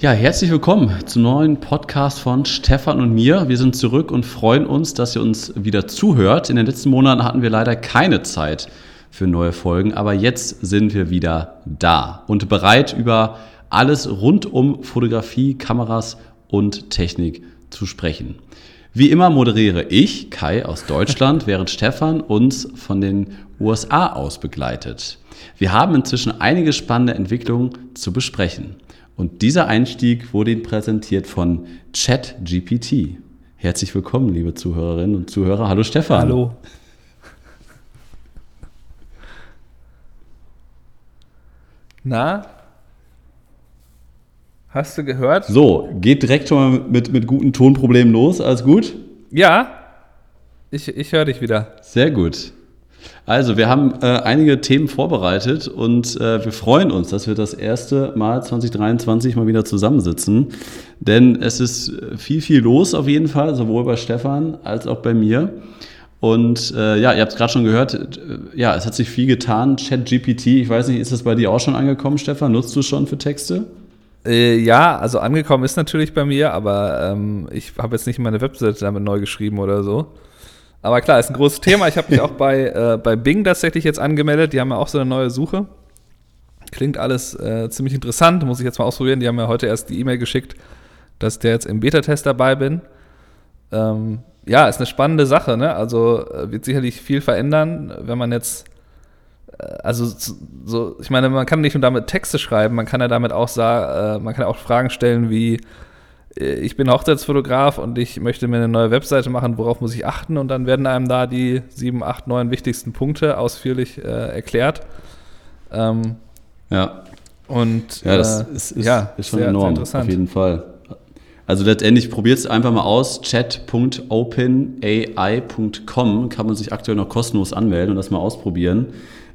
Ja, herzlich willkommen zum neuen Podcast von Stefan und mir. Wir sind zurück und freuen uns, dass ihr uns wieder zuhört. In den letzten Monaten hatten wir leider keine Zeit für neue Folgen, aber jetzt sind wir wieder da und bereit, über alles rund um Fotografie, Kameras und Technik zu sprechen. Wie immer moderiere ich, Kai aus Deutschland, während Stefan uns von den USA aus begleitet. Wir haben inzwischen einige spannende Entwicklungen zu besprechen. Und dieser Einstieg wurde Ihnen präsentiert von ChatGPT. Herzlich willkommen, liebe Zuhörerinnen und Zuhörer. Hallo Stefan. Hallo. Na? Hast du gehört? So, geht direkt schon mal mit, mit guten Tonproblemen los. Alles gut? Ja. Ich, ich höre dich wieder. Sehr gut. Also, wir haben äh, einige Themen vorbereitet und äh, wir freuen uns, dass wir das erste Mal 2023 mal wieder zusammensitzen. Denn es ist viel, viel los auf jeden Fall, sowohl bei Stefan als auch bei mir. Und äh, ja, ihr habt es gerade schon gehört, äh, ja, es hat sich viel getan. ChatGPT, ich weiß nicht, ist das bei dir auch schon angekommen, Stefan? Nutzt du schon für Texte? Äh, ja, also angekommen ist natürlich bei mir, aber ähm, ich habe jetzt nicht meine Webseite damit neu geschrieben oder so. Aber klar, ist ein großes Thema. Ich habe mich auch bei, äh, bei Bing tatsächlich jetzt angemeldet. Die haben ja auch so eine neue Suche. Klingt alles äh, ziemlich interessant, muss ich jetzt mal ausprobieren. Die haben mir heute erst die E-Mail geschickt, dass der jetzt im Beta-Test dabei bin. Ähm, ja, ist eine spannende Sache, ne? Also äh, wird sicherlich viel verändern, wenn man jetzt, äh, also so, ich meine, man kann nicht nur damit Texte schreiben, man kann ja damit auch sagen, äh, man kann auch Fragen stellen wie, ich bin Hochzeitsfotograf und ich möchte mir eine neue Webseite machen, worauf muss ich achten? Und dann werden einem da die sieben, acht, neun wichtigsten Punkte ausführlich äh, erklärt. Ähm, ja. Und ja, das äh, ist, ist, ja, ist schon sehr, enorm, sehr auf jeden Fall. Also letztendlich probiert es einfach mal aus. chat.openai.com kann man sich aktuell noch kostenlos anmelden und das mal ausprobieren.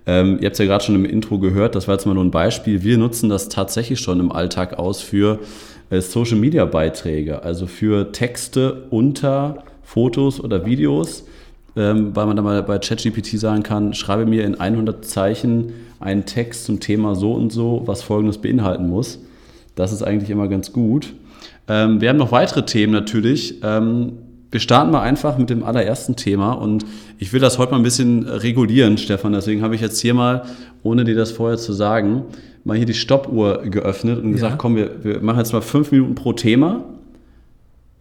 Ähm, ihr habt es ja gerade schon im Intro gehört, das war jetzt mal nur ein Beispiel. Wir nutzen das tatsächlich schon im Alltag aus für äh, Social Media Beiträge, also für Texte unter Fotos oder Videos, ähm, weil man dann mal bei ChatGPT sagen kann, schreibe mir in 100 Zeichen einen Text zum Thema so und so, was folgendes beinhalten muss. Das ist eigentlich immer ganz gut. Ähm, wir haben noch weitere Themen natürlich. Ähm, wir starten mal einfach mit dem allerersten Thema und ich will das heute mal ein bisschen regulieren, Stefan. Deswegen habe ich jetzt hier mal, ohne dir das vorher zu sagen, mal hier die Stoppuhr geöffnet und ja. gesagt, komm, wir, wir machen jetzt mal fünf Minuten pro Thema.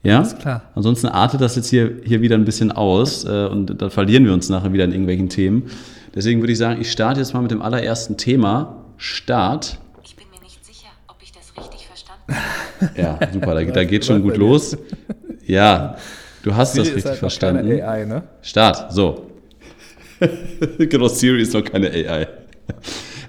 Ja, Alles klar. Ansonsten artet das jetzt hier, hier wieder ein bisschen aus äh, und dann verlieren wir uns nachher wieder in irgendwelchen Themen. Deswegen würde ich sagen, ich starte jetzt mal mit dem allerersten Thema. Start. Ich bin mir nicht sicher, ob ich das richtig verstanden habe. ja, super, da, da geht schon gut los. Ja, du hast Siri das richtig halt verstanden. Keine AI, ne? Start, so. genau, Siri ist noch keine AI.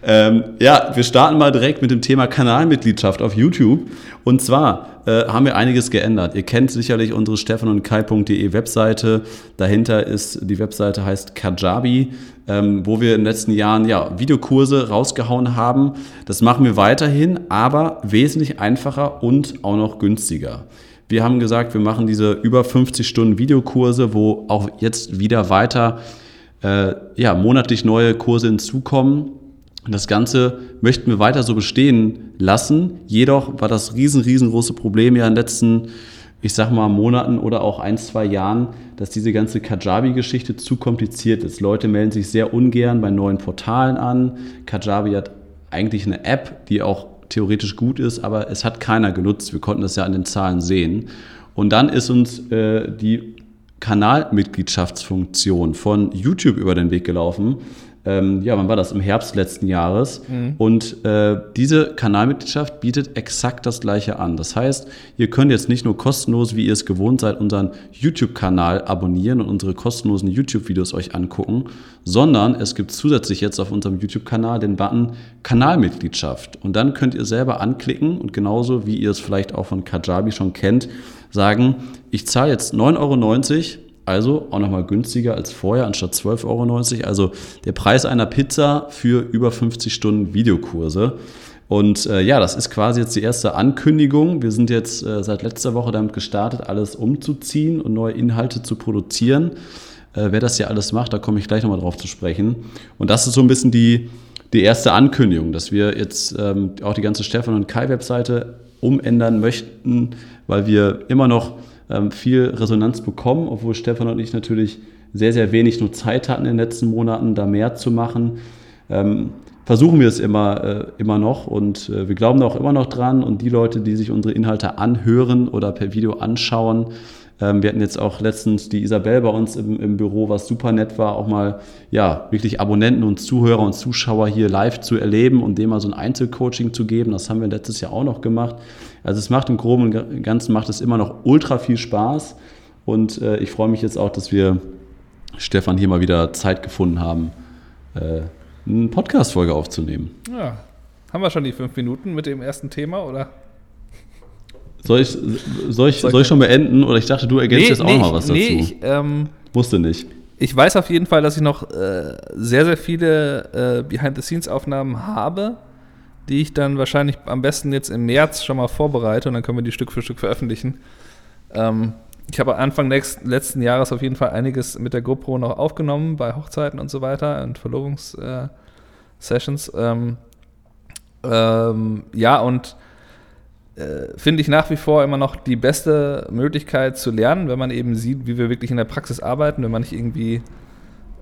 Ähm, ja, wir starten mal direkt mit dem Thema Kanalmitgliedschaft auf YouTube. Und zwar äh, haben wir einiges geändert. Ihr kennt sicherlich unsere stefan und kai.de Webseite. Dahinter ist die Webseite heißt Kajabi, ähm, wo wir in den letzten Jahren ja, Videokurse rausgehauen haben. Das machen wir weiterhin, aber wesentlich einfacher und auch noch günstiger. Wir haben gesagt, wir machen diese über 50 Stunden Videokurse, wo auch jetzt wieder weiter äh, ja, monatlich neue Kurse hinzukommen das Ganze möchten wir weiter so bestehen lassen. Jedoch war das riesen, riesengroße Problem ja in den letzten, ich sag mal, Monaten oder auch ein, zwei Jahren, dass diese ganze Kajabi-Geschichte zu kompliziert ist. Leute melden sich sehr ungern bei neuen Portalen an. Kajabi hat eigentlich eine App, die auch theoretisch gut ist, aber es hat keiner genutzt. Wir konnten das ja an den Zahlen sehen. Und dann ist uns äh, die Kanalmitgliedschaftsfunktion von YouTube über den Weg gelaufen ähm, ja, wann war das? Im Herbst letzten Jahres. Mhm. Und äh, diese Kanalmitgliedschaft bietet exakt das Gleiche an. Das heißt, ihr könnt jetzt nicht nur kostenlos, wie ihr es gewohnt seid, unseren YouTube-Kanal abonnieren und unsere kostenlosen YouTube-Videos euch angucken, sondern es gibt zusätzlich jetzt auf unserem YouTube-Kanal den Button Kanalmitgliedschaft. Und dann könnt ihr selber anklicken und genauso wie ihr es vielleicht auch von Kajabi schon kennt, sagen, ich zahle jetzt 9,90 Euro also auch nochmal günstiger als vorher, anstatt 12,90 Euro. Also der Preis einer Pizza für über 50 Stunden Videokurse. Und äh, ja, das ist quasi jetzt die erste Ankündigung. Wir sind jetzt äh, seit letzter Woche damit gestartet, alles umzuziehen und neue Inhalte zu produzieren. Äh, wer das ja alles macht, da komme ich gleich nochmal drauf zu sprechen. Und das ist so ein bisschen die, die erste Ankündigung, dass wir jetzt ähm, auch die ganze Stefan und Kai-Webseite umändern möchten, weil wir immer noch viel Resonanz bekommen, obwohl Stefan und ich natürlich sehr, sehr wenig nur Zeit hatten in den letzten Monaten, da mehr zu machen. Ähm, versuchen wir es immer, äh, immer noch und äh, wir glauben da auch immer noch dran und die Leute, die sich unsere Inhalte anhören oder per Video anschauen, ähm, wir hatten jetzt auch letztens die Isabel bei uns im, im, Büro, was super nett war, auch mal ja wirklich Abonnenten und Zuhörer und Zuschauer hier live zu erleben und dem mal so ein Einzelcoaching zu geben. Das haben wir letztes Jahr auch noch gemacht. Also es macht im Groben und Ganzen macht es immer noch ultra viel Spaß und äh, ich freue mich jetzt auch, dass wir Stefan hier mal wieder Zeit gefunden haben, äh, eine Podcast-Folge aufzunehmen. Ja. Haben wir schon die fünf Minuten mit dem ersten Thema, oder? Soll ich, soll ich, soll ich schon beenden? Oder ich dachte, du ergänzt nee, jetzt auch nee, noch was dazu. Nee, ich, ähm, Musste nicht. Ich weiß auf jeden Fall, dass ich noch äh, sehr, sehr viele äh, Behind-the-Scenes-Aufnahmen habe, die ich dann wahrscheinlich am besten jetzt im März schon mal vorbereite und dann können wir die Stück für Stück veröffentlichen. Ähm, ich habe Anfang nächsten, letzten Jahres auf jeden Fall einiges mit der GoPro noch aufgenommen, bei Hochzeiten und so weiter und Verlobungssessions. Äh, ähm, ähm, ja, und äh, finde ich nach wie vor immer noch die beste Möglichkeit zu lernen, wenn man eben sieht, wie wir wirklich in der Praxis arbeiten, wenn man nicht irgendwie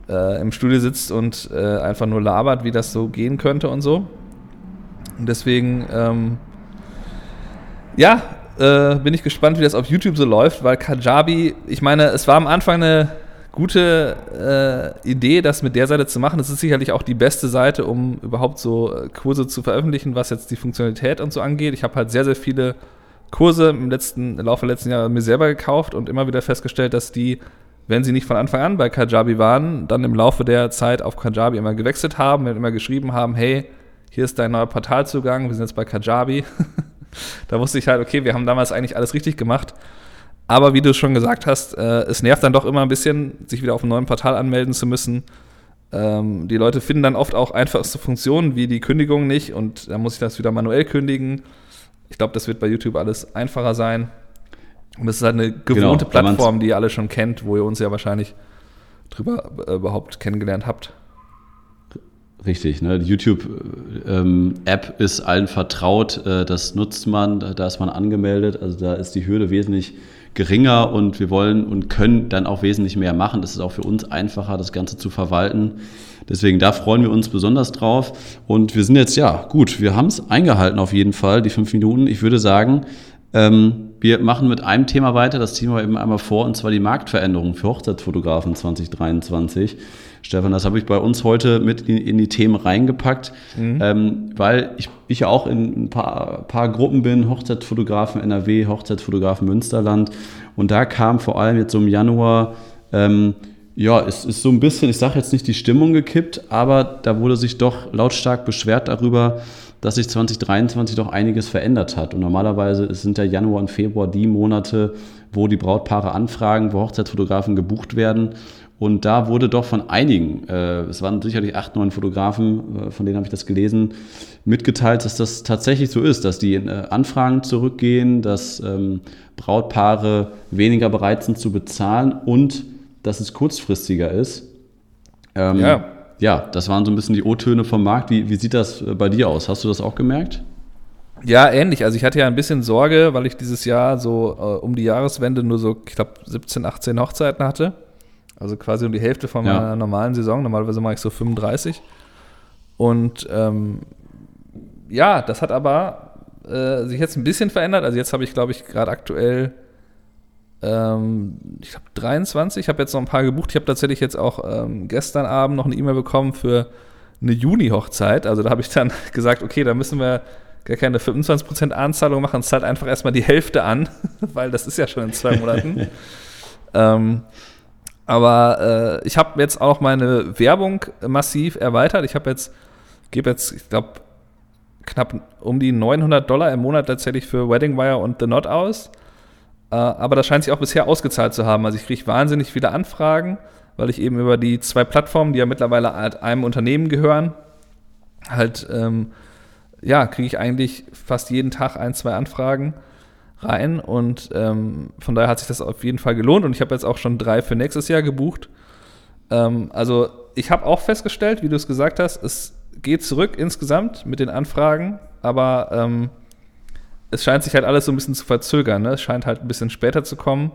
äh, im Studio sitzt und äh, einfach nur labert, wie das so gehen könnte und so. Und deswegen, ähm, ja, äh, bin ich gespannt, wie das auf YouTube so läuft, weil Kajabi, ich meine, es war am Anfang eine gute äh, Idee, das mit der Seite zu machen. Das ist sicherlich auch die beste Seite, um überhaupt so äh, Kurse zu veröffentlichen, was jetzt die Funktionalität und so angeht. Ich habe halt sehr, sehr viele Kurse im, letzten, im Laufe der letzten Jahre mir selber gekauft und immer wieder festgestellt, dass die, wenn sie nicht von Anfang an bei Kajabi waren, dann im Laufe der Zeit auf Kajabi immer gewechselt haben und immer geschrieben haben, hey, hier ist dein neuer Portalzugang, wir sind jetzt bei Kajabi. da wusste ich halt, okay, wir haben damals eigentlich alles richtig gemacht. Aber wie du schon gesagt hast, äh, es nervt dann doch immer ein bisschen, sich wieder auf einem neuen Portal anmelden zu müssen. Ähm, die Leute finden dann oft auch einfachste Funktionen wie die Kündigung nicht und dann muss ich das wieder manuell kündigen. Ich glaube, das wird bei YouTube alles einfacher sein. Und es ist halt eine gewohnte genau, Plattform, die ihr alle schon kennt, wo ihr uns ja wahrscheinlich drüber äh, überhaupt kennengelernt habt. Richtig, ne? die YouTube-App ähm, ist allen vertraut, äh, das nutzt man, da ist man angemeldet, also da ist die Hürde wesentlich geringer und wir wollen und können dann auch wesentlich mehr machen. Das ist auch für uns einfacher, das Ganze zu verwalten. Deswegen, da freuen wir uns besonders drauf. Und wir sind jetzt, ja, gut, wir haben es eingehalten auf jeden Fall, die fünf Minuten. Ich würde sagen, ähm, wir machen mit einem Thema weiter, das ziehen wir eben einmal vor, und zwar die Marktveränderung für Hochzeitsfotografen 2023. Stefan, das habe ich bei uns heute mit in, die Themen reingepackt, mhm. ähm, weil ich, ich ja auch in ein paar, paar Gruppen bin, Hochzeitsfotografen NRW, Hochzeitsfotografen Münsterland. Und da kam vor allem jetzt so im Januar, ähm, ja, es ist so ein bisschen, ich sage jetzt nicht die Stimmung gekippt, aber da wurde sich doch lautstark beschwert darüber, dass sich 2023 doch einiges verändert hat. Und normalerweise sind ja Januar und Februar die Monate, wo die Brautpaare anfragen, wo Hochzeitsfotografen gebucht werden. Und da wurde doch von einigen, äh, es waren sicherlich acht, neun Fotografen, äh, von denen habe ich das gelesen, mitgeteilt, dass das tatsächlich so ist, dass die äh, Anfragen zurückgehen, dass ähm, Brautpaare weniger bereit sind zu bezahlen und dass es kurzfristiger ist. Ähm, ja ja, das waren so ein bisschen die O-Töne vom Markt. Wie, wie sieht das äh, bei dir aus? Hast du das auch gemerkt? Ja, ähnlich. Also ich hatte ja ein bisschen Sorge, weil ich dieses Jahr so äh, um die Jahreswende nur so, ich glaube, 17, 18 Hochzeiten hatte. Also quasi um die Hälfte von meiner ja. normalen Saison. Normalerweise mache ich so 35. Und ähm, ja, das hat aber äh, sich jetzt ein bisschen verändert. Also jetzt habe ich, glaube ich, gerade aktuell ähm, ich glaube 23. Ich habe jetzt noch ein paar gebucht. Ich habe tatsächlich jetzt auch ähm, gestern Abend noch eine E-Mail bekommen für eine Juni-Hochzeit. Also da habe ich dann gesagt, okay, da müssen wir gar keine 25% Anzahlung machen, zahlt einfach erstmal die Hälfte an, weil das ist ja schon in zwei Monaten. ähm, aber äh, ich habe jetzt auch meine Werbung massiv erweitert. Ich habe jetzt, gebe jetzt, ich glaube, knapp um die 900 Dollar im Monat tatsächlich für Wedding Wire und The Knot aus. Äh, aber das scheint sich auch bisher ausgezahlt zu haben. Also ich kriege wahnsinnig viele Anfragen, weil ich eben über die zwei Plattformen, die ja mittlerweile halt einem Unternehmen gehören, halt, ähm, ja, kriege ich eigentlich fast jeden Tag ein, zwei Anfragen rein. Und ähm, von daher hat sich das auf jeden Fall gelohnt. Und ich habe jetzt auch schon drei für nächstes Jahr gebucht. Ähm, also ich habe auch festgestellt, wie du es gesagt hast, es geht zurück insgesamt mit den Anfragen, aber ähm, es scheint sich halt alles so ein bisschen zu verzögern. Ne? Es scheint halt ein bisschen später zu kommen.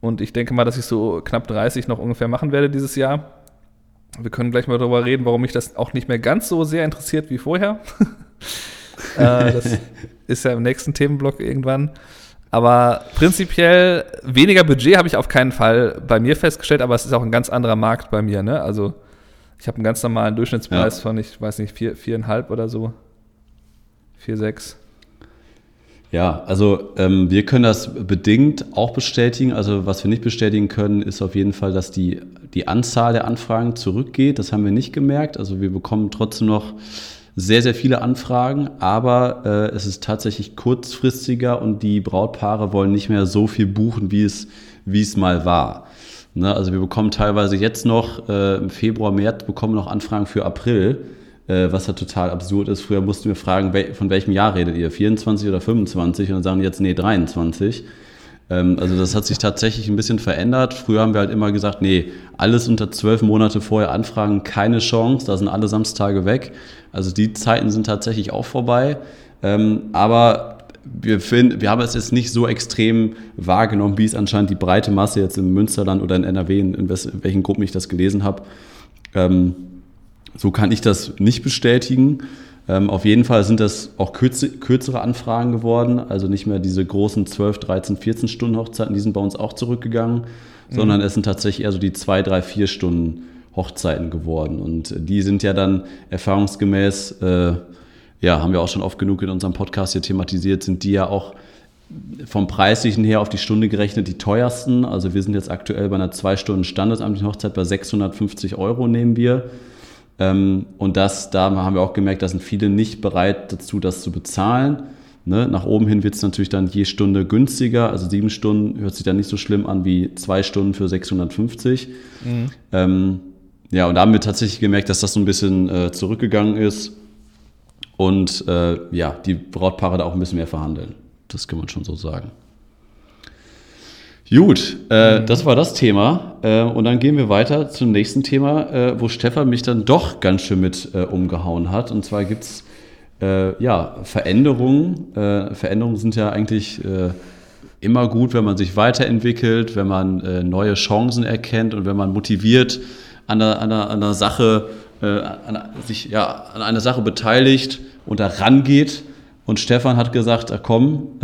Und ich denke mal, dass ich so knapp 30 noch ungefähr machen werde dieses Jahr. Wir können gleich mal darüber reden, warum mich das auch nicht mehr ganz so sehr interessiert wie vorher. äh, das ist ja im nächsten Themenblock irgendwann. Aber prinzipiell weniger Budget habe ich auf keinen Fall bei mir festgestellt, aber es ist auch ein ganz anderer Markt bei mir. Ne? Also ich habe einen ganz normalen Durchschnittspreis ja. von, ich weiß nicht, vier, viereinhalb oder so. Vier, sechs. Ja, also ähm, wir können das bedingt auch bestätigen. Also was wir nicht bestätigen können, ist auf jeden Fall, dass die, die Anzahl der Anfragen zurückgeht. Das haben wir nicht gemerkt. Also wir bekommen trotzdem noch sehr, sehr viele Anfragen, aber äh, es ist tatsächlich kurzfristiger und die Brautpaare wollen nicht mehr so viel buchen, wie es, wie es mal war. Ne? Also wir bekommen teilweise jetzt noch äh, im Februar, März bekommen noch Anfragen für April äh, was ja total absurd ist. Früher mussten wir fragen, von welchem Jahr redet ihr? 24 oder 25? Und dann sagen die jetzt, nee, 23. Ähm, also das hat sich tatsächlich ein bisschen verändert. Früher haben wir halt immer gesagt, nee, alles unter zwölf Monate vorher anfragen, keine Chance, da sind alle Samstage weg. Also die Zeiten sind tatsächlich auch vorbei. Ähm, aber wir, finden, wir haben es jetzt nicht so extrem wahrgenommen, wie es anscheinend die breite Masse jetzt im Münsterland oder in NRW, in, in welchen Gruppen ich das gelesen habe. Ähm, so kann ich das nicht bestätigen. Ähm, auf jeden Fall sind das auch kürze, kürzere Anfragen geworden, also nicht mehr diese großen 12, 13, 14 Stunden Hochzeiten, die sind bei uns auch zurückgegangen, mhm. sondern es sind tatsächlich eher so die 2, 3, 4 Stunden Hochzeiten geworden. Und die sind ja dann erfahrungsgemäß, äh, ja, haben wir auch schon oft genug in unserem Podcast hier thematisiert, sind die ja auch vom Preislichen her auf die Stunde gerechnet die teuersten. Also wir sind jetzt aktuell bei einer 2 Stunden standesamtlichen Hochzeit bei 650 Euro nehmen wir. Ähm, und das, da haben wir auch gemerkt, da sind viele nicht bereit dazu, das zu bezahlen. Ne? Nach oben hin wird es natürlich dann je Stunde günstiger. Also sieben Stunden hört sich dann nicht so schlimm an wie zwei Stunden für 650. Mhm. Ähm, ja, und da haben wir tatsächlich gemerkt, dass das so ein bisschen äh, zurückgegangen ist und äh, ja, die Brautpaare da auch ein bisschen mehr verhandeln. Das kann man schon so sagen. Gut, äh, mhm. das war das Thema. Äh, und dann gehen wir weiter zum nächsten Thema, äh, wo Stefan mich dann doch ganz schön mit äh, umgehauen hat. Und zwar gibt es äh, ja, Veränderungen. Äh, Veränderungen sind ja eigentlich immer gut, wenn man sich weiterentwickelt, wenn man neue Chancen erkennt und wenn man motiviert an der, an der, an der Sache, an, sich ja, an einer Sache beteiligt und da rangeht. Und Stefan hat gesagt, ah, komm,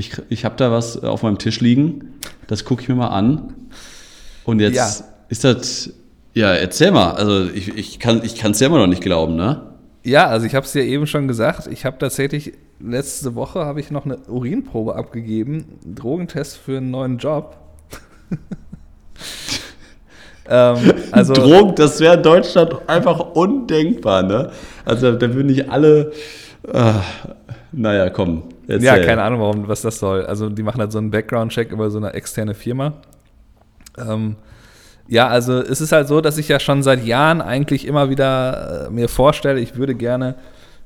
ich, ich habe da was auf meinem Tisch liegen, das gucke ich mir mal an. Und jetzt ja. ist das, ja, erzähl mal, also ich, ich kann es ja immer noch nicht glauben, ne? Ja, also ich habe es dir eben schon gesagt, ich habe tatsächlich, letzte Woche habe ich noch eine Urinprobe abgegeben, Drogentest für einen neuen Job. ähm, also, Drogen, das wäre in Deutschland einfach undenkbar, ne? Also da würden nicht alle, äh, naja, komm. Erzähl. Ja, keine Ahnung, warum, was das soll. Also die machen halt so einen Background-Check über so eine externe Firma. Ähm, ja, also es ist halt so, dass ich ja schon seit Jahren eigentlich immer wieder äh, mir vorstelle, ich würde gerne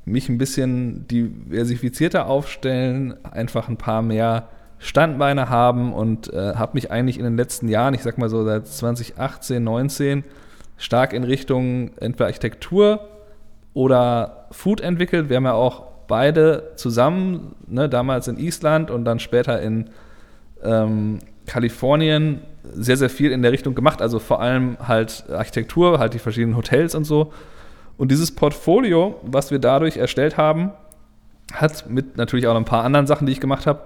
mich ein bisschen diversifizierter aufstellen, einfach ein paar mehr Standbeine haben und äh, habe mich eigentlich in den letzten Jahren, ich sag mal so seit 2018, 19, stark in Richtung entweder Architektur oder Food entwickelt. Wir haben ja auch beide zusammen, ne, damals in Island und dann später in ähm, Kalifornien, sehr, sehr viel in der Richtung gemacht. Also vor allem halt Architektur, halt die verschiedenen Hotels und so. Und dieses Portfolio, was wir dadurch erstellt haben, hat mit natürlich auch ein paar anderen Sachen, die ich gemacht habe,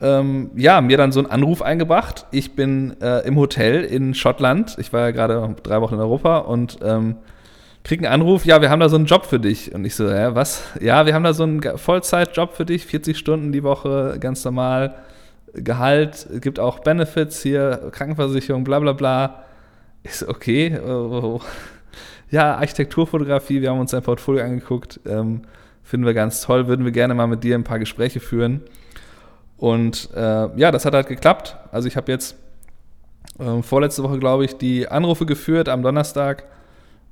ähm, ja, mir dann so einen Anruf eingebracht. Ich bin äh, im Hotel in Schottland. Ich war ja gerade drei Wochen in Europa und ähm, krieg einen Anruf, ja, wir haben da so einen Job für dich. Und ich so, ja, was? Ja, wir haben da so einen Vollzeitjob für dich, 40 Stunden die Woche, ganz normal. Gehalt, gibt auch Benefits hier, Krankenversicherung, bla bla bla. Ich so, okay. Oh, ja, Architekturfotografie, wir haben uns dein Portfolio angeguckt. Ähm, finden wir ganz toll, würden wir gerne mal mit dir ein paar Gespräche führen. Und äh, ja, das hat halt geklappt. Also ich habe jetzt äh, vorletzte Woche, glaube ich, die Anrufe geführt am Donnerstag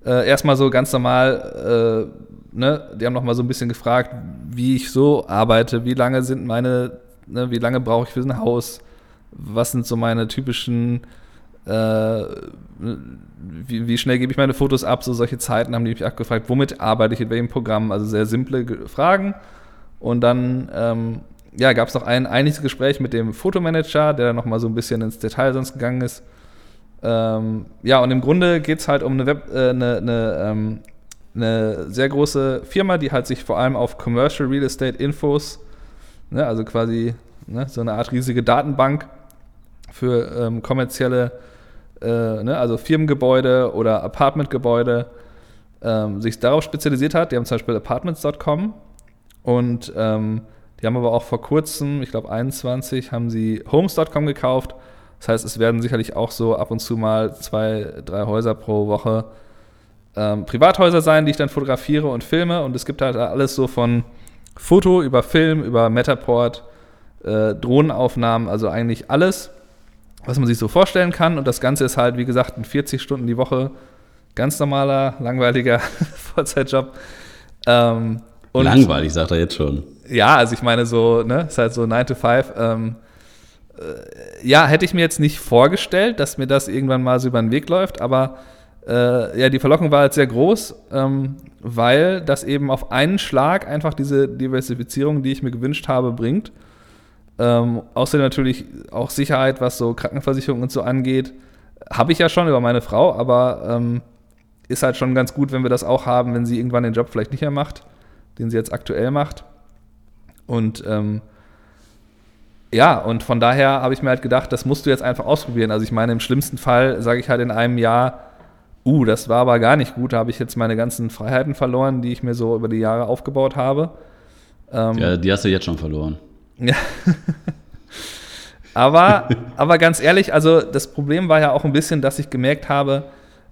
äh, erstmal so ganz normal, äh, ne, die haben noch mal so ein bisschen gefragt, wie ich so arbeite, wie lange sind meine, ne, wie lange brauche ich für ein Haus, was sind so meine typischen, äh, wie, wie, schnell gebe ich meine Fotos ab, so solche Zeiten haben die mich abgefragt, womit arbeite ich, in welchem Programm, also sehr simple Fragen. Und dann ähm, ja, gab es noch ein einiges Gespräch mit dem Fotomanager, der dann nochmal so ein bisschen ins Detail sonst gegangen ist. Ähm, ja, und im Grunde geht es halt um eine, Web, äh, eine, eine, ähm, eine, sehr große Firma, die halt sich vor allem auf Commercial Real Estate Infos, ne, also quasi ne, so eine Art riesige Datenbank für ähm, kommerzielle, äh, ne, also Firmengebäude oder Apartmentgebäude, ähm, sich darauf spezialisiert hat. Die haben zum Beispiel Apartments.com und ähm, die haben aber auch vor kurzem, ich glaube 21, haben sie Homes.com gekauft. Das heißt, es werden sicherlich auch so ab und zu mal zwei, drei Häuser pro Woche ähm, Privathäuser sein, die ich dann fotografiere und filme. Und es gibt halt alles so von Foto über Film, über Metaport, äh, Drohnenaufnahmen, also eigentlich alles, was man sich so vorstellen kann. Und das Ganze ist halt, wie gesagt, in 40 Stunden die Woche ganz normaler, langweiliger Vollzeitjob. Ähm, Langweilig, sagt er jetzt schon. Ja, also ich meine so, ne, ist halt so 9 to 5. Ähm, äh, ja, hätte ich mir jetzt nicht vorgestellt, dass mir das irgendwann mal so über den Weg läuft, aber äh, ja, die Verlockung war halt sehr groß, ähm, weil das eben auf einen Schlag einfach diese Diversifizierung, die ich mir gewünscht habe, bringt. Ähm, außerdem natürlich auch Sicherheit, was so Krankenversicherung und so angeht, habe ich ja schon über meine Frau, aber ähm, ist halt schon ganz gut, wenn wir das auch haben, wenn sie irgendwann den Job vielleicht nicht mehr macht, den sie jetzt aktuell macht. Und ähm, ja, und von daher habe ich mir halt gedacht, das musst du jetzt einfach ausprobieren. Also ich meine, im schlimmsten Fall sage ich halt in einem Jahr, uh, das war aber gar nicht gut, da habe ich jetzt meine ganzen Freiheiten verloren, die ich mir so über die Jahre aufgebaut habe. Ähm, ja, die hast du jetzt schon verloren. Ja. aber, aber ganz ehrlich, also das Problem war ja auch ein bisschen, dass ich gemerkt habe,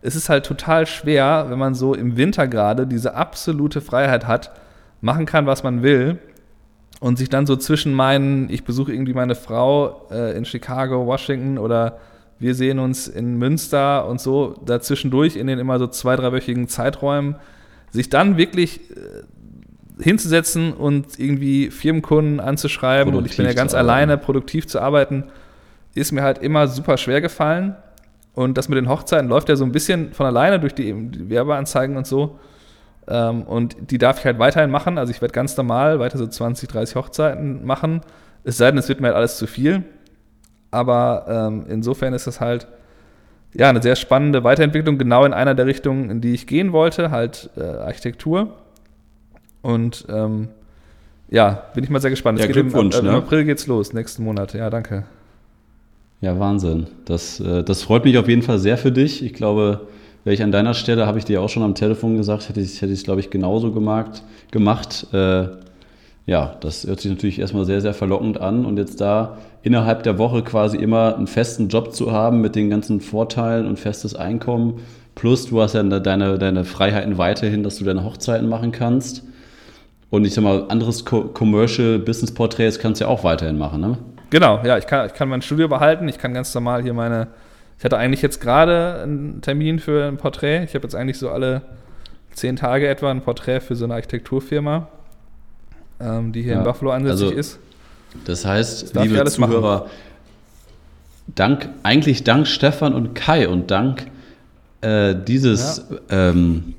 es ist halt total schwer, wenn man so im Winter gerade diese absolute Freiheit hat, machen kann, was man will und sich dann so zwischen meinen, ich besuche irgendwie meine Frau äh, in Chicago, Washington oder wir sehen uns in Münster und so dazwischendurch in den immer so zwei, dreiwöchigen Zeiträumen, sich dann wirklich äh, hinzusetzen und irgendwie Firmenkunden anzuschreiben produktiv und ich bin ja ganz alleine, produktiv zu arbeiten, ist mir halt immer super schwer gefallen. Und das mit den Hochzeiten läuft ja so ein bisschen von alleine durch die, die Werbeanzeigen und so. Ähm, und die darf ich halt weiterhin machen. Also ich werde ganz normal weiter so 20, 30 Hochzeiten machen. Es sei denn, es wird mir halt alles zu viel. Aber ähm, insofern ist das halt ja eine sehr spannende Weiterentwicklung, genau in einer der Richtungen, in die ich gehen wollte, halt äh, Architektur. Und ähm, ja, bin ich mal sehr gespannt. Ja, Glückwunsch. Im, äh, Im April geht's los, nächsten Monat. Ja, danke. Ja, Wahnsinn. Das, äh, das freut mich auf jeden Fall sehr für dich. Ich glaube, wäre ich an deiner Stelle, habe ich dir auch schon am Telefon gesagt, hätte ich es, glaube ich, genauso gemacht. gemacht. Äh, ja, das hört sich natürlich erstmal sehr, sehr verlockend an. Und jetzt da innerhalb der Woche quasi immer einen festen Job zu haben mit den ganzen Vorteilen und festes Einkommen. Plus du hast ja deine, deine Freiheiten weiterhin, dass du deine Hochzeiten machen kannst. Und ich sag mal, anderes Commercial Business Portraits kannst du ja auch weiterhin machen, ne? Genau, ja, ich kann, ich kann mein Studio behalten, ich kann ganz normal hier meine, ich hatte eigentlich jetzt gerade einen Termin für ein Porträt. Ich habe jetzt eigentlich so alle zehn Tage etwa ein Porträt für so eine Architekturfirma, ähm, die hier ja, in Buffalo ansässig also, ist. Das heißt, das liebe Zuhörer, machen. dank, eigentlich dank Stefan und Kai und dank äh, dieses, ja. Ähm,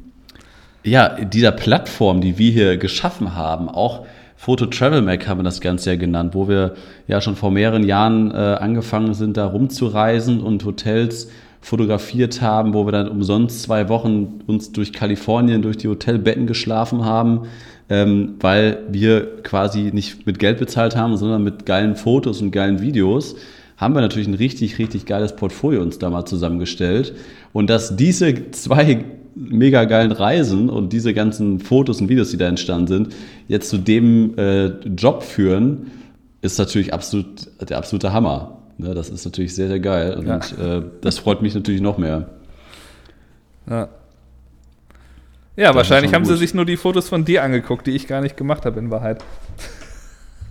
ja, dieser Plattform, die wir hier geschaffen haben, auch Photo Travel Mac haben wir das Ganze ja genannt, wo wir ja schon vor mehreren Jahren äh, angefangen sind, da rumzureisen und Hotels fotografiert haben, wo wir dann umsonst zwei Wochen uns durch Kalifornien, durch die Hotelbetten geschlafen haben, ähm, weil wir quasi nicht mit Geld bezahlt haben, sondern mit geilen Fotos und geilen Videos haben wir natürlich ein richtig, richtig geiles Portfolio uns da mal zusammengestellt. Und dass diese zwei mega geilen Reisen und diese ganzen Fotos und Videos, die da entstanden sind, jetzt zu dem äh, Job führen, ist natürlich absolut der absolute Hammer. Ne, das ist natürlich sehr, sehr geil und ja. äh, das freut mich natürlich noch mehr. Ja. Ja, das wahrscheinlich haben gut. sie sich nur die Fotos von dir angeguckt, die ich gar nicht gemacht habe in Wahrheit.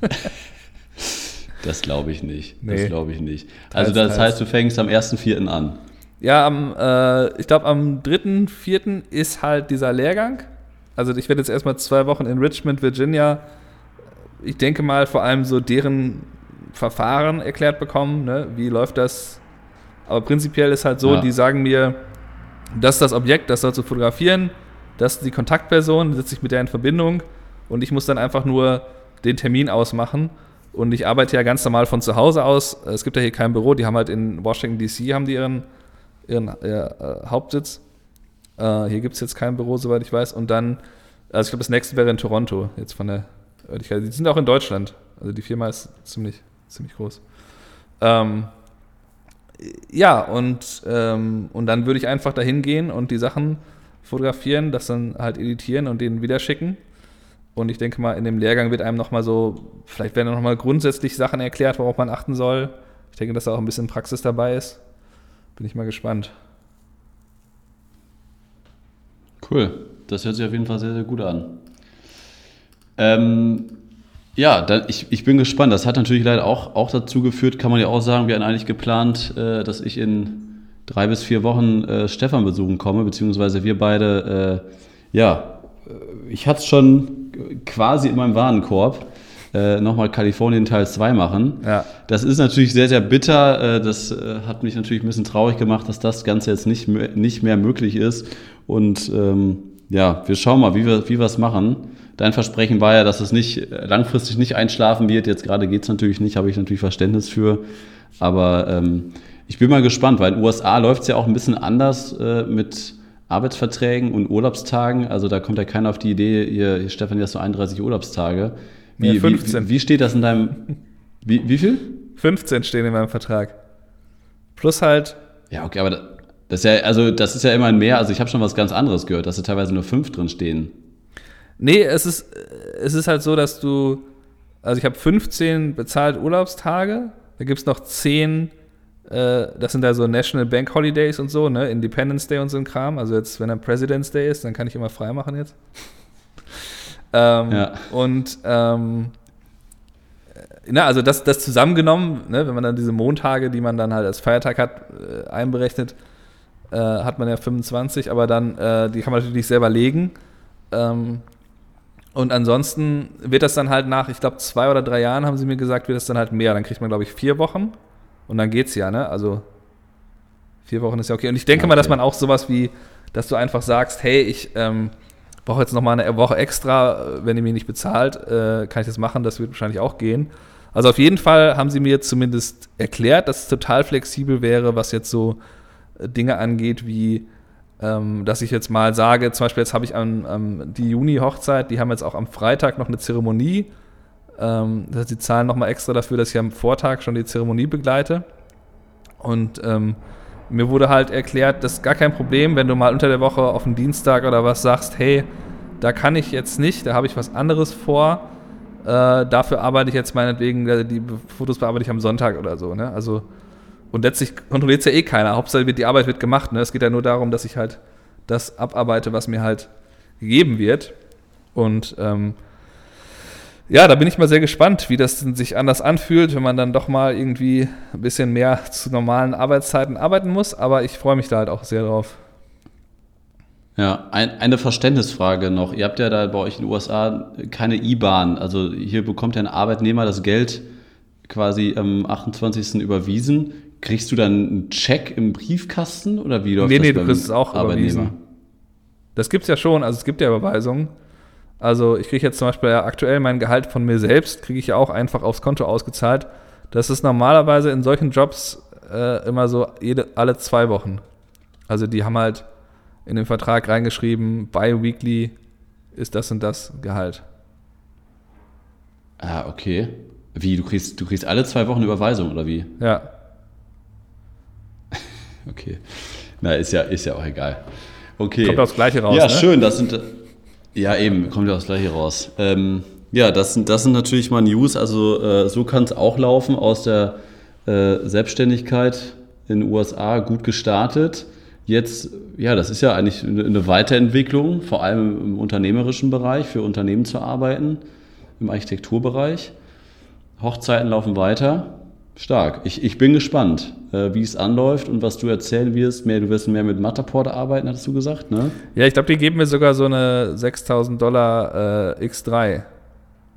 das glaube ich nicht. Nee. Das glaube ich nicht. Also das heißt, du fängst am 1.4. an. Ja, am, äh, ich glaube, am 3.4. ist halt dieser Lehrgang. Also ich werde jetzt erstmal zwei Wochen in Richmond, Virginia, ich denke mal vor allem so deren Verfahren erklärt bekommen. Ne? Wie läuft das? Aber prinzipiell ist halt so, ja. die sagen mir, das ist das Objekt, das soll zu fotografieren, das ist die Kontaktperson, setze ich mit der in Verbindung und ich muss dann einfach nur den Termin ausmachen. Und ich arbeite ja ganz normal von zu Hause aus. Es gibt ja hier kein Büro. Die haben halt in Washington DC haben die ihren, ihren äh, Hauptsitz. Äh, hier gibt es jetzt kein Büro, soweit ich weiß. Und dann, also ich glaube, das nächste wäre in Toronto, jetzt von der Örtlichkeit. Die sind auch in Deutschland. Also die Firma ist ziemlich, ziemlich groß. Ähm, ja, und, ähm, und dann würde ich einfach dahin gehen und die Sachen fotografieren, das dann halt editieren und denen wieder schicken. Und ich denke mal, in dem Lehrgang wird einem nochmal so, vielleicht werden nochmal grundsätzlich Sachen erklärt, worauf man achten soll. Ich denke, dass da auch ein bisschen Praxis dabei ist. Bin ich mal gespannt. Cool. Das hört sich auf jeden Fall sehr, sehr gut an. Ähm, ja, dann, ich, ich bin gespannt. Das hat natürlich leider auch, auch dazu geführt, kann man ja auch sagen, wir hatten eigentlich geplant, äh, dass ich in drei bis vier Wochen äh, Stefan besuchen komme, beziehungsweise wir beide, äh, ja, äh, ich hatte es schon quasi in meinem Warenkorb. Äh, nochmal Kalifornien Teil 2 machen. Ja. Das ist natürlich sehr, sehr bitter. Äh, das äh, hat mich natürlich ein bisschen traurig gemacht, dass das Ganze jetzt nicht, nicht mehr möglich ist. Und ähm, ja, wir schauen mal, wie wir wie es machen. Dein Versprechen war ja, dass es nicht langfristig nicht einschlafen wird. Jetzt gerade geht es natürlich nicht, habe ich natürlich Verständnis für. Aber ähm, ich bin mal gespannt, weil in den USA läuft es ja auch ein bisschen anders äh, mit Arbeitsverträgen und Urlaubstagen. Also da kommt ja keiner auf die Idee, hier Stefan, hast so 31 Urlaubstage. Wie, ja, 15. Wie, wie, steht das in deinem. Wie, wie viel? 15 stehen in meinem Vertrag. Plus halt. Ja, okay, aber das ist ja, also das ist ja immerhin mehr. Also ich habe schon was ganz anderes gehört, dass da teilweise nur fünf drin stehen. Nee, es ist, es ist halt so, dass du, also ich habe 15 bezahlt Urlaubstage, da gibt es noch 10, äh, das sind da so National Bank Holidays und so, ne, Independence Day und so ein Kram. Also jetzt, wenn dann President's Day ist, dann kann ich immer frei machen jetzt. Ähm, ja. Und ähm, na, also das, das zusammengenommen, ne, wenn man dann diese Montage, die man dann halt als Feiertag hat, äh, einberechnet, äh, hat man ja 25, aber dann, äh, die kann man natürlich selber legen. Ähm, und ansonsten wird das dann halt nach, ich glaube, zwei oder drei Jahren, haben sie mir gesagt, wird das dann halt mehr. Dann kriegt man, glaube ich, vier Wochen und dann geht's ja, ne? Also vier Wochen ist ja okay. Und ich denke okay. mal, dass man auch sowas wie, dass du einfach sagst, hey, ich ähm, brauche jetzt noch mal eine Woche extra, wenn ihr mich nicht bezahlt, äh, kann ich das machen. Das wird wahrscheinlich auch gehen. Also auf jeden Fall haben sie mir zumindest erklärt, dass es total flexibel wäre, was jetzt so äh, Dinge angeht wie ähm, dass ich jetzt mal sage, zum Beispiel jetzt habe ich an, an die Juni-Hochzeit, die haben jetzt auch am Freitag noch eine Zeremonie. Ähm, das heißt, die zahlen nochmal extra dafür, dass ich am Vortag schon die Zeremonie begleite. Und ähm, mir wurde halt erklärt, das ist gar kein Problem, wenn du mal unter der Woche auf den Dienstag oder was sagst, hey, da kann ich jetzt nicht, da habe ich was anderes vor. Äh, dafür arbeite ich jetzt meinetwegen, äh, die Fotos bearbeite ich am Sonntag oder so. Ne? Also und letztlich kontrolliert es ja eh keiner. Hauptsache die Arbeit wird gemacht. Ne? Es geht ja nur darum, dass ich halt das abarbeite, was mir halt gegeben wird. Und ähm, ja, da bin ich mal sehr gespannt, wie das sich anders anfühlt, wenn man dann doch mal irgendwie ein bisschen mehr zu normalen Arbeitszeiten arbeiten muss. Aber ich freue mich da halt auch sehr drauf. Ja, ein, eine Verständnisfrage noch. Ihr habt ja da bei euch in den USA keine IBAN. Also hier bekommt ja ein Arbeitnehmer das Geld quasi am 28. überwiesen. Kriegst du dann einen Check im Briefkasten oder wie läuft nee, das? Nee, nee, du kriegst es auch überwiesen. Das gibt es ja schon, also es gibt ja Überweisungen. Also ich kriege jetzt zum Beispiel ja aktuell mein Gehalt von mir selbst, kriege ich ja auch einfach aufs Konto ausgezahlt. Das ist normalerweise in solchen Jobs äh, immer so jede, alle zwei Wochen. Also die haben halt in den Vertrag reingeschrieben, bi-weekly ist das und das Gehalt. Ah, okay. Wie, du kriegst, du kriegst alle zwei Wochen Überweisung, oder wie? Ja. okay. Na, ist ja, ist ja auch egal. Okay. Kommt aufs Gleiche raus. Ja, ne? schön. Das sind, ja, eben, kommt ja aufs Gleiche raus. Ähm, ja, das sind, das sind natürlich mal News. Also, äh, so kann es auch laufen aus der äh, Selbstständigkeit in den USA gut gestartet. Jetzt, ja, das ist ja eigentlich eine Weiterentwicklung, vor allem im unternehmerischen Bereich, für Unternehmen zu arbeiten, im Architekturbereich. Hochzeiten laufen weiter. Stark. Ich, ich bin gespannt, äh, wie es anläuft und was du erzählen wirst. Mehr, du wirst mehr mit Matterport arbeiten, hattest du gesagt, ne? Ja, ich glaube, die geben mir sogar so eine 6000 Dollar äh, X3.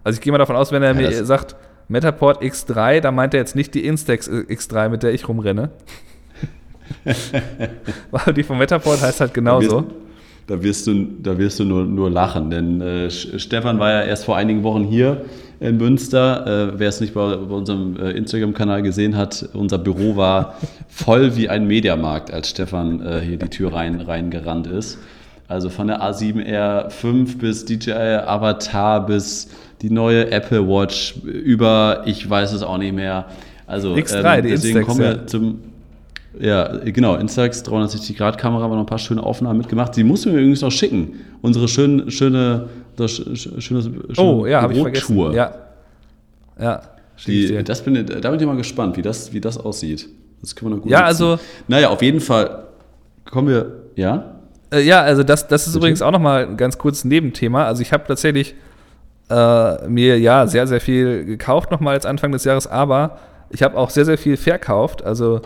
Also ich gehe mal davon aus, wenn er ja, mir sagt, Matterport X3, da meint er jetzt nicht die Instax X3, mit der ich rumrenne. Weil die von Matterport heißt halt genauso. Da wirst du, da wirst du nur, nur lachen. Denn äh, Stefan war ja erst vor einigen Wochen hier in Münster. Äh, wer es nicht bei, bei unserem äh, Instagram-Kanal gesehen hat, unser Büro war voll wie ein Mediamarkt, als Stefan äh, hier die Tür rein, reingerannt ist. Also von der A7R5 bis DJI Avatar bis die neue Apple Watch über, ich weiß es auch nicht mehr. Also X3, ähm, deswegen kommen wir zum ja, genau, Instax 360-Grad-Kamera haben wir noch ein paar schöne Aufnahmen mitgemacht. Die musst du mir übrigens noch schicken. Unsere schön, schöne, das schöne, schöne Oh, ja, habe ich vergessen. Ja. Ja. Die, das bin, da bin ich mal gespannt, wie das, wie das aussieht. Das können wir noch gut Ja, nutzen. also. Naja, auf jeden Fall kommen wir. Ja? Äh, ja, also das, das ist Bitte? übrigens auch nochmal ein ganz kurzes Nebenthema. Also ich habe tatsächlich äh, mir ja sehr, sehr viel gekauft nochmal als Anfang des Jahres, aber ich habe auch sehr, sehr viel verkauft. Also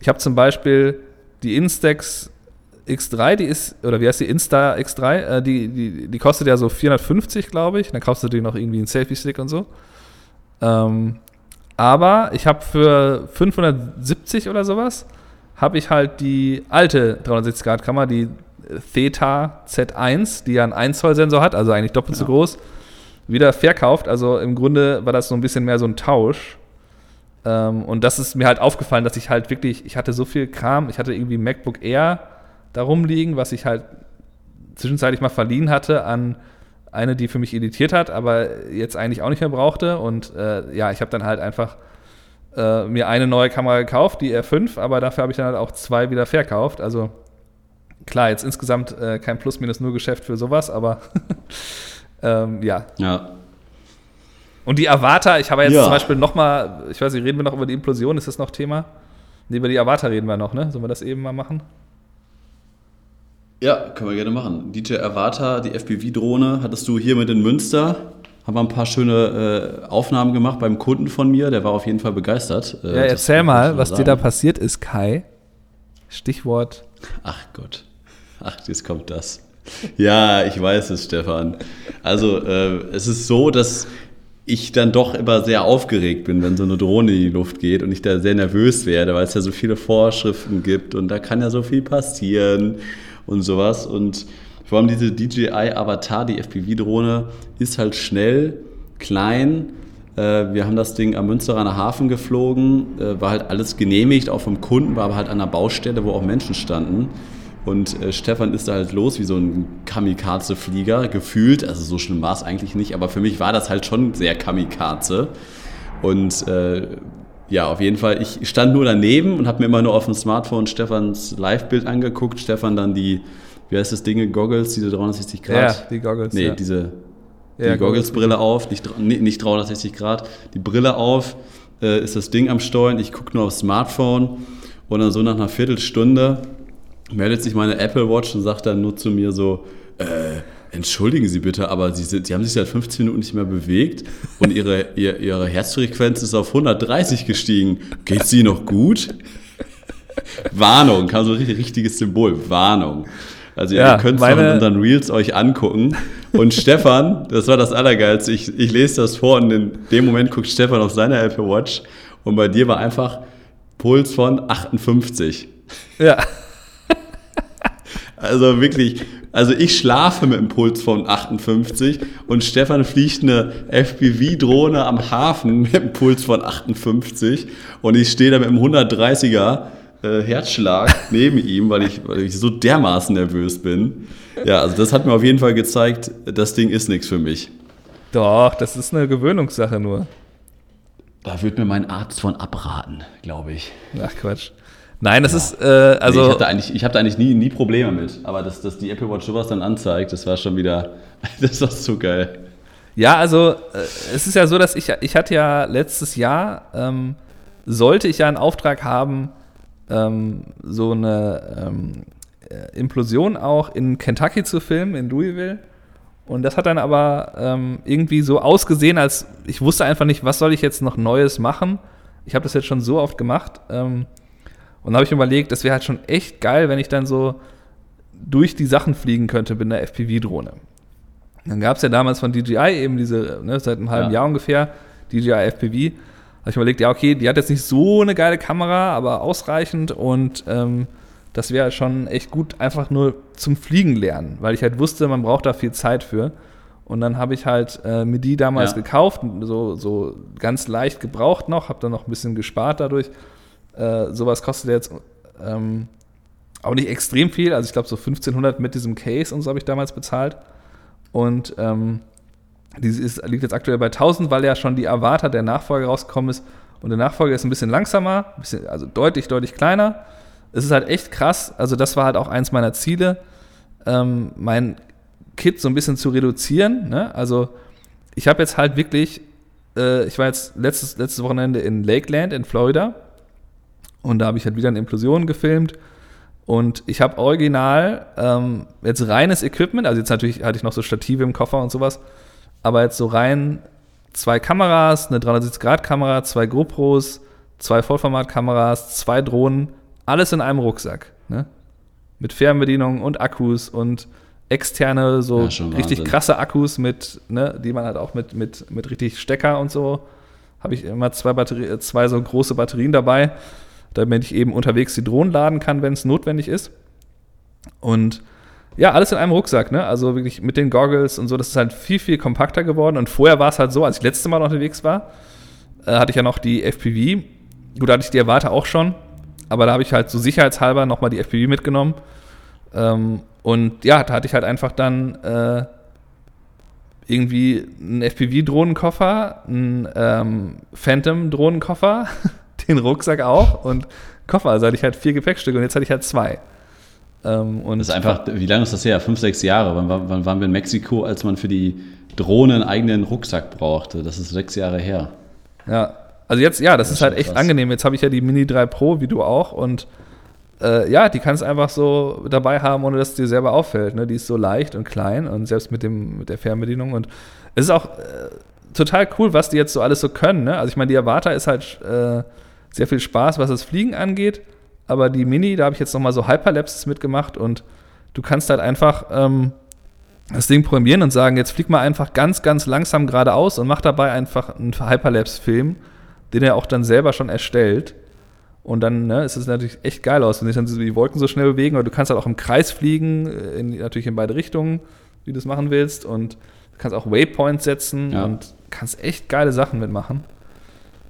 ich habe zum Beispiel die Instax X3, die ist, oder wie heißt die Insta X3, äh, die, die, die kostet ja so 450, glaube ich. Dann kaufst du dir noch irgendwie einen Selfie-Stick und so. Ähm, aber ich habe für 570 oder sowas, habe ich halt die alte 360-Grad-Kamera, die Theta Z1, die ja einen 1 Zoll Sensor hat, also eigentlich doppelt genau. so groß, wieder verkauft. Also im Grunde war das so ein bisschen mehr so ein Tausch. Ähm, und das ist mir halt aufgefallen, dass ich halt wirklich, ich hatte so viel Kram, ich hatte irgendwie MacBook Air da rumliegen, was ich halt zwischenzeitlich mal verliehen hatte an eine, die für mich editiert hat, aber jetzt eigentlich auch nicht mehr brauchte. Und äh, ja, ich habe dann halt einfach äh, mir eine neue Kamera gekauft, die R5, aber dafür habe ich dann halt auch zwei wieder verkauft. Also klar, jetzt insgesamt äh, kein Plus-Minus-Null-Geschäft für sowas, aber ähm, ja. Ja. Und die Avatar, ich habe jetzt ja. zum Beispiel nochmal, ich weiß nicht, reden wir noch über die Implosion, ist das noch Thema? Nee, über die Avatar reden wir noch, ne? Sollen wir das eben mal machen? Ja, können wir gerne machen. DJ Avatar, die FPV-Drohne, hattest du hier mit in Münster. Haben wir ein paar schöne äh, Aufnahmen gemacht beim Kunden von mir, der war auf jeden Fall begeistert. Äh, ja, erzähl mal, was sagen. dir da passiert ist, Kai. Stichwort. Ach Gott. Ach, jetzt kommt das. Ja, ich weiß es, Stefan. Also, äh, es ist so, dass ich dann doch immer sehr aufgeregt bin, wenn so eine Drohne in die Luft geht und ich da sehr nervös werde, weil es ja so viele Vorschriften gibt und da kann ja so viel passieren und sowas. Und vor allem diese DJI Avatar, die FPV-Drohne, ist halt schnell, klein. Äh, wir haben das Ding am Münsteraner Hafen geflogen, äh, war halt alles genehmigt, auch vom Kunden, war aber halt an einer Baustelle, wo auch Menschen standen. Und äh, Stefan ist da halt los wie so ein Kamikaze-Flieger, gefühlt. Also so schlimm war es eigentlich nicht, aber für mich war das halt schon sehr Kamikaze. Und äh, ja, auf jeden Fall, ich stand nur daneben und habe mir immer nur auf dem Smartphone Stefans Live-Bild angeguckt. Stefan dann die, wie heißt das Ding, Goggles, diese 360 Grad? Ja, die Goggles. Nee, ja. diese die ja, Goggles-Brille auf, nicht, nicht 360 Grad, die Brille auf, äh, ist das Ding am Steuern, ich gucke nur aufs Smartphone und dann so nach einer Viertelstunde meldet sich meine Apple Watch und sagt dann nur zu mir so, äh, entschuldigen Sie bitte, aber Sie, sind, Sie haben sich seit 15 Minuten nicht mehr bewegt und Ihre, ihr, Ihre Herzfrequenz ist auf 130 gestiegen. Geht Sie noch gut? Warnung, kam so ein richtig, richtiges Symbol, Warnung. Also ja, ihr könnt es in unseren Reels euch angucken. Und Stefan, das war das Allergeilste, ich, ich lese das vor und in dem Moment guckt Stefan auf seine Apple Watch und bei dir war einfach Puls von 58. Ja. Also wirklich, also ich schlafe mit einem Puls von 58 und Stefan fliegt eine FPV-Drohne am Hafen mit einem Puls von 58 und ich stehe da mit einem 130er äh, Herzschlag neben ihm, weil ich, weil ich so dermaßen nervös bin. Ja, also das hat mir auf jeden Fall gezeigt, das Ding ist nichts für mich. Doch, das ist eine Gewöhnungssache nur. Da wird mir mein Arzt von abraten, glaube ich. Ach Quatsch. Nein, das ja. ist, äh, also. Nee, ich hatte eigentlich, ich hatte eigentlich nie, nie Probleme mit, aber dass, dass die Apple Watch sowas dann anzeigt, das war schon wieder, das war so geil. Ja, also, äh, es ist ja so, dass ich, ich hatte ja letztes Jahr, ähm, sollte ich ja einen Auftrag haben, ähm, so eine ähm, äh, Implosion auch in Kentucky zu filmen, in Louisville. Und das hat dann aber ähm, irgendwie so ausgesehen, als ich wusste einfach nicht, was soll ich jetzt noch Neues machen. Ich habe das jetzt schon so oft gemacht. Ähm, und da habe ich überlegt, das wäre halt schon echt geil, wenn ich dann so durch die Sachen fliegen könnte mit einer FPV-Drohne. Dann gab es ja damals von DJI eben diese, ne, seit einem halben ja. Jahr ungefähr, DJI FPV. Da habe ich mir überlegt, ja, okay, die hat jetzt nicht so eine geile Kamera, aber ausreichend und ähm, das wäre schon echt gut, einfach nur zum Fliegen lernen, weil ich halt wusste, man braucht da viel Zeit für. Und dann habe ich halt äh, mir die damals ja. gekauft, so, so ganz leicht gebraucht noch, habe dann noch ein bisschen gespart dadurch. Äh, sowas kostet jetzt ähm, auch nicht extrem viel, also ich glaube so 1500 mit diesem Case und so habe ich damals bezahlt. Und ähm, die ist, liegt jetzt aktuell bei 1000, weil ja schon die Avatar, der Nachfolger rausgekommen ist. Und der Nachfolger ist ein bisschen langsamer, ein bisschen, also deutlich, deutlich kleiner. Es ist halt echt krass. Also das war halt auch eins meiner Ziele. Ähm, mein Kit so ein bisschen zu reduzieren. Ne? Also ich habe jetzt halt wirklich, äh, ich war jetzt letztes, letztes Wochenende in Lakeland in Florida und da habe ich halt wieder eine Implosion gefilmt und ich habe original ähm, jetzt reines Equipment, also jetzt natürlich hatte ich noch so Stative im Koffer und sowas, aber jetzt so rein zwei Kameras, eine 360-Grad-Kamera, zwei GoPros, zwei Vollformat-Kameras, zwei Drohnen, alles in einem Rucksack. Ne? Mit Fernbedienung und Akkus und externe, so ja, richtig krasse Akkus mit, ne, die man halt auch mit, mit, mit richtig Stecker und so. Habe ich immer zwei, Batterie, zwei so große Batterien dabei, damit ich eben unterwegs die Drohnen laden kann, wenn es notwendig ist. Und ja, alles in einem Rucksack, ne? Also wirklich mit den Goggles und so, das ist halt viel, viel kompakter geworden. Und vorher war es halt so, als ich letzte Mal unterwegs war, äh, hatte ich ja noch die FPV. Gut, hatte ich die Erwarte auch schon, aber da habe ich halt so sicherheitshalber nochmal die FPV mitgenommen. Ähm, und ja, da hatte ich halt einfach dann äh, irgendwie einen FPV-Drohnenkoffer, einen ähm, Phantom-Drohnenkoffer, den Rucksack auch und Koffer. Also hatte ich halt vier Gepäckstücke und jetzt hatte ich halt zwei. Ähm, und das ist einfach, wie lange ist das her? Fünf, sechs Jahre. Wann, wann waren wir in Mexiko, als man für die Drohne einen eigenen Rucksack brauchte? Das ist sechs Jahre her. Ja, also jetzt, ja, das, das ist halt echt krass. angenehm. Jetzt habe ich ja die Mini 3 Pro, wie du auch, und äh, ja, die kannst du einfach so dabei haben, ohne dass es dir selber auffällt. Ne? Die ist so leicht und klein und selbst mit, dem, mit der Fernbedienung. Und es ist auch äh, total cool, was die jetzt so alles so können. Ne? Also ich meine, die Avatar ist halt äh, sehr viel Spaß, was das Fliegen angeht. Aber die Mini, da habe ich jetzt nochmal so Hyperlapses mitgemacht und du kannst halt einfach ähm, das Ding programmieren und sagen, jetzt flieg mal einfach ganz, ganz langsam geradeaus und mach dabei einfach einen Hyperlapse-Film, den er auch dann selber schon erstellt. Und dann ne, ist es natürlich echt geil aus, wenn sich dann die Wolken so schnell bewegen. Oder du kannst halt auch im Kreis fliegen, äh, in, natürlich in beide Richtungen, wie du es machen willst. Und du kannst auch Waypoints setzen ja. und kannst echt geile Sachen mitmachen.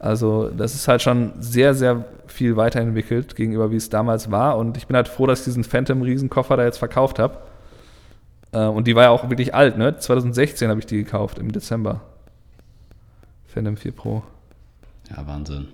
Also, das ist halt schon sehr, sehr viel weiterentwickelt gegenüber wie es damals war. Und ich bin halt froh, dass ich diesen Phantom-Riesenkoffer da jetzt verkauft habe. Äh, und die war ja auch wirklich alt, ne? 2016 habe ich die gekauft, im Dezember. Phantom 4 Pro. Ja, Wahnsinn.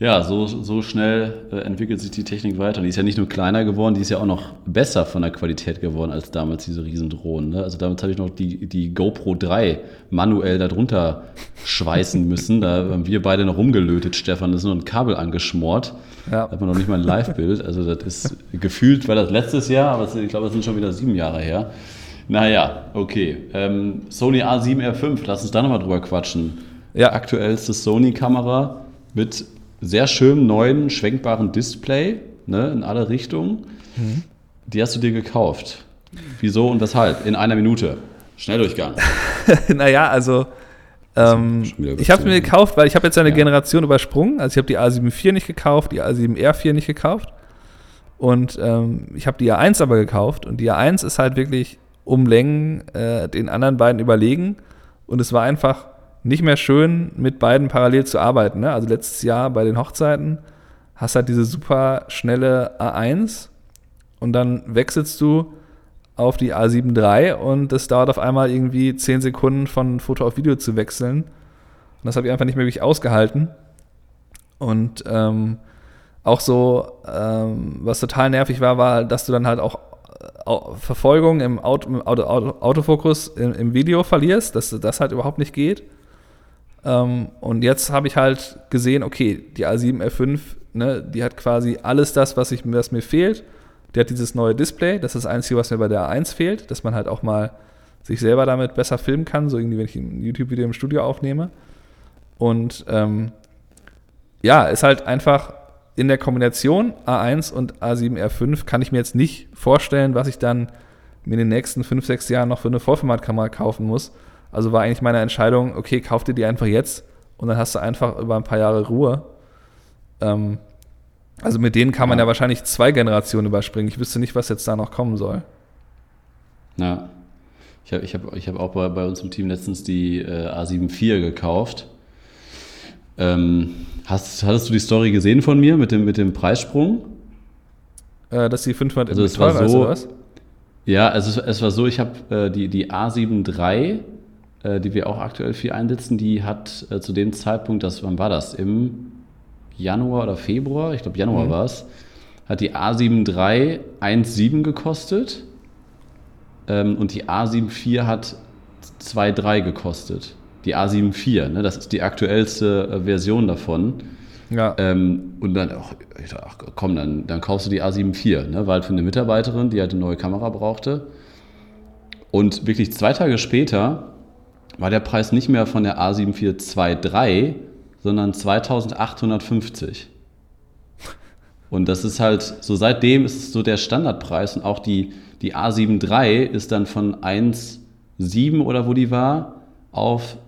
Ja, so, so schnell äh, entwickelt sich die Technik weiter. Die ist ja nicht nur kleiner geworden, die ist ja auch noch besser von der Qualität geworden als damals diese Riesendrohnen. Ne? Also damals habe ich noch die, die GoPro 3 manuell darunter schweißen müssen. Da haben wir beide noch rumgelötet, Stefan. Das ist nur ein Kabel angeschmort. Ja. Da hat man noch nicht mal ein Live-Bild. Also das ist gefühlt, war das letztes Jahr, aber ich glaube, das sind schon wieder sieben Jahre her. Naja, okay. Ähm, Sony A7R5, lass uns da nochmal drüber quatschen. Ja. Aktuellste Sony-Kamera mit sehr schönen neuen schwenkbaren Display ne, in alle Richtungen. Mhm. Die hast du dir gekauft. Wieso und weshalb? In einer Minute. Schnelldurchgang. naja, also ähm, ich habe es mir gekauft, weil ich habe jetzt eine ja. Generation übersprungen. Also ich habe die A7 IV nicht gekauft, die A7R4 nicht gekauft. Und ähm, ich habe die A1 aber gekauft. Und die A1 ist halt wirklich um Längen äh, den anderen beiden überlegen. Und es war einfach nicht mehr schön, mit beiden parallel zu arbeiten. Ne? Also letztes Jahr bei den Hochzeiten hast halt diese super schnelle A1 und dann wechselst du auf die A7 III und es dauert auf einmal irgendwie 10 Sekunden von Foto auf Video zu wechseln. Und das habe ich einfach nicht mehr wirklich ausgehalten. Und ähm, auch so, ähm, was total nervig war, war, dass du dann halt auch äh, Verfolgung im, Auto, Auto, Auto, Autofokus im, im, Video verlierst, dass das halt überhaupt nicht geht. Ähm, und jetzt habe ich halt gesehen, okay, die A7R5, ne, die hat quasi alles das, was, ich, was mir fehlt. Die hat dieses neue Display, das ist das Einzige, was mir bei der A1 fehlt, dass man halt auch mal sich selber damit besser filmen kann, so irgendwie, wenn ich ein YouTube-Video im Studio aufnehme. Und ähm, ja, ist halt einfach in der Kombination A1 und A7R5 kann ich mir jetzt nicht vorstellen, was ich dann mir in den nächsten 5, 6 Jahren noch für eine Vollformatkamera kaufen muss. Also war eigentlich meine Entscheidung, okay, kauf dir die einfach jetzt und dann hast du einfach über ein paar Jahre Ruhe. Ähm, Also mit denen kann man ja. Ja. wahrscheinlich zwei Generationen überspringen. Ich wüsste nicht, was jetzt da noch kommen soll. Ja. Ich habe ich hab, ich hab auch bei, bei uns im Team letztens die äh, A7 IV gekauft. Ähm, hast, hattest du die Story gesehen von mir mit dem, mit dem Preissprung? Äh, dass die 500 Also es war so- oder was? Ja, also es, es war so, ich habe äh, die, die A7 III, äh, die wir auch aktuell viel einsetzen, die hat äh, zu dem Zeitpunkt, das, wann war das? Im Januar oder Februar? Ich glaube Januar Mhm. war es. Hat die A7 III 1,7 gekostet ähm, und die A7 IV hat 2,3 gekostet. Die A7 IV, ne, das ist die aktuellste äh, Version davon. Ja. Ähm, und dann, ach, ich dachte, ach komm, dann, dann kaufst du die A7 IV, ne? war halt für eine Mitarbeiterin, die halt eine neue Kamera brauchte. Und wirklich zwei Tage später war der Preis nicht mehr von der A7 IV 2.3, sondern 2850. Und das ist halt, so seitdem ist es so der Standardpreis und auch die, die A7 III ist dann von 1,7 oder wo die war, auf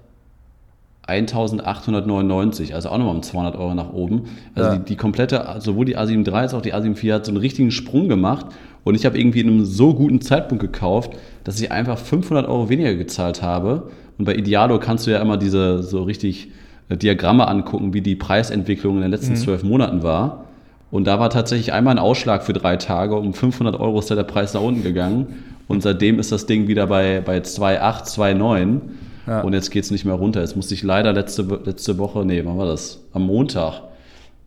1899, also auch nochmal um 200 Euro nach oben. Also Ja. die, die komplette, sowohl die A7 III als auch die A7 IV hat so einen richtigen Sprung gemacht. Und ich habe irgendwie in einem so guten Zeitpunkt gekauft, dass ich einfach 500 Euro weniger gezahlt habe. Und bei Idealo kannst du ja immer diese so richtig äh, Diagramme angucken, wie die Preisentwicklung in den letzten zwölf Monaten war. Und da war tatsächlich einmal ein Ausschlag für drei Tage. Um 500 Euro ist da der Preis nach unten gegangen. Und seitdem ist das Ding wieder bei, bei 2,8, 2,9. Ja. Und jetzt geht es nicht mehr runter. Jetzt musste ich leider letzte, letzte Woche, nee, wann war das? Am Montag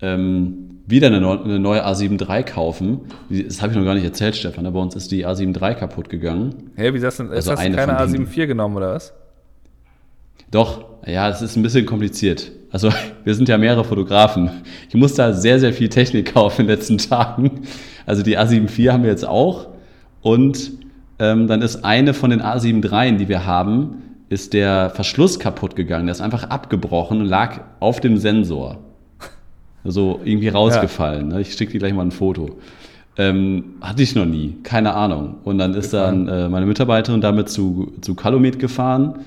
ähm, wieder eine, neu- eine neue A7 III kaufen. Die- Das habe ich noch gar nicht erzählt, Stefan. aber Bei uns ist die A7 III kaputt gegangen. Hä, wie das denn? Also hast du eine keine von denen. A7 IV genommen, oder was? Doch, ja, es ist ein bisschen kompliziert. Also wir sind ja mehrere Fotografen. Ich musste da sehr, sehr viel Technik kaufen in den letzten Tagen. Also die A7 IV haben wir jetzt auch. Und ähm, dann ist eine von den A7 III, die wir haben, ist der Verschluss kaputt gegangen. Der ist einfach abgebrochen und lag auf dem Sensor. So irgendwie rausgefallen. Ne? Ich schicke dir gleich mal ein Foto. Ähm, hatte ich noch nie, keine Ahnung. Und dann ist dann äh, meine Mitarbeiterin damit zu, zu Calumet gefahren,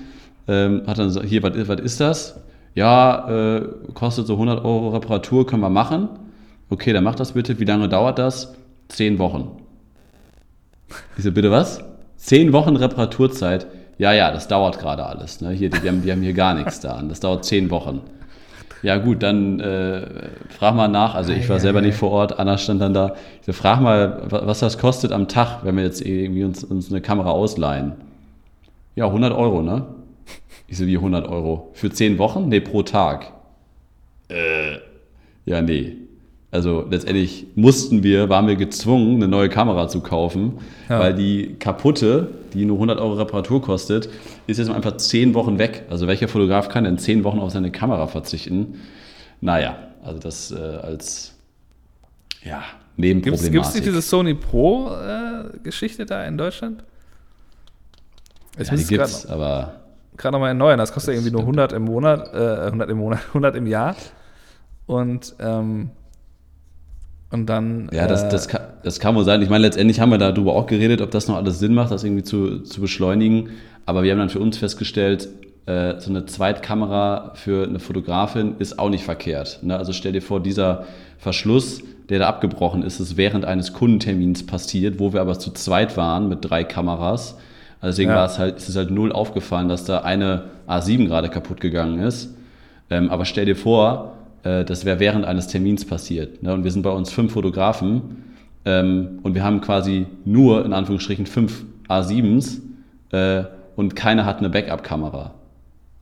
ähm, hat dann gesagt, hier, was ist- das? Ja, äh, kostet so 100 Euro Reparatur, können wir machen. Okay, dann mach das bitte. Wie lange dauert das? Zehn Wochen. Ich so, bitte was? Zehn Wochen Reparaturzeit? Ja, ja, das dauert gerade alles. Ne? Hier, die, wir, haben, wir haben hier gar nichts da. Das dauert zehn Wochen. Ja gut, dann äh, frag mal nach. Also ich war selber nicht vor Ort, Anna stand dann da. Ich so, frag mal, wa- was das kostet am Tag, wenn wir jetzt irgendwie uns, uns eine Kamera ausleihen. Ja, 100 Euro, ne? Ich so, wie 100 Euro? Für 10 Wochen? Nee, pro Tag. Äh, ja, nee. Also letztendlich mussten wir, waren wir gezwungen, eine neue Kamera zu kaufen, Ja. weil die kaputte, die nur 100 Euro Reparatur kostet, ist jetzt einfach 10 Wochen weg. Also welcher Fotograf kann denn 10 Wochen auf seine Kamera verzichten? Naja, also das äh, als ja, Gibt Nebenproblematik. es nicht diese Sony Pro-Geschichte da in Deutschland? Ich ja, die muss es gibt's, aber gerade noch mal erneuern. Das kostet Das irgendwie nur stimmt. 100 im Monat, äh, 100 im Monat, 100 im Jahr. Und, ähm, und dann. Ja, das, äh, das, kann, das kann wohl sein. Ich meine, letztendlich haben wir darüber auch geredet, ob das noch alles Sinn macht, das irgendwie zu, zu beschleunigen. Aber wir haben dann für uns festgestellt, äh, so eine Zweitkamera für eine Fotografin ist auch nicht verkehrt. Ne? Also stell dir vor, dieser Verschluss, der da abgebrochen ist, ist während eines Kundentermins passiert, wo wir aber zu zweit waren mit drei Kameras. Also deswegen Ja. war es halt, ist es halt null aufgefallen, dass da eine A7 gerade kaputt gegangen ist. Ähm, aber stell dir vor, äh, das wäre während eines Termins passiert. Ne? Und wir sind bei uns fünf Fotografen ähm, und wir haben quasi nur, in Anführungsstrichen, fünf A7s äh, und keiner hat eine Backup-Kamera.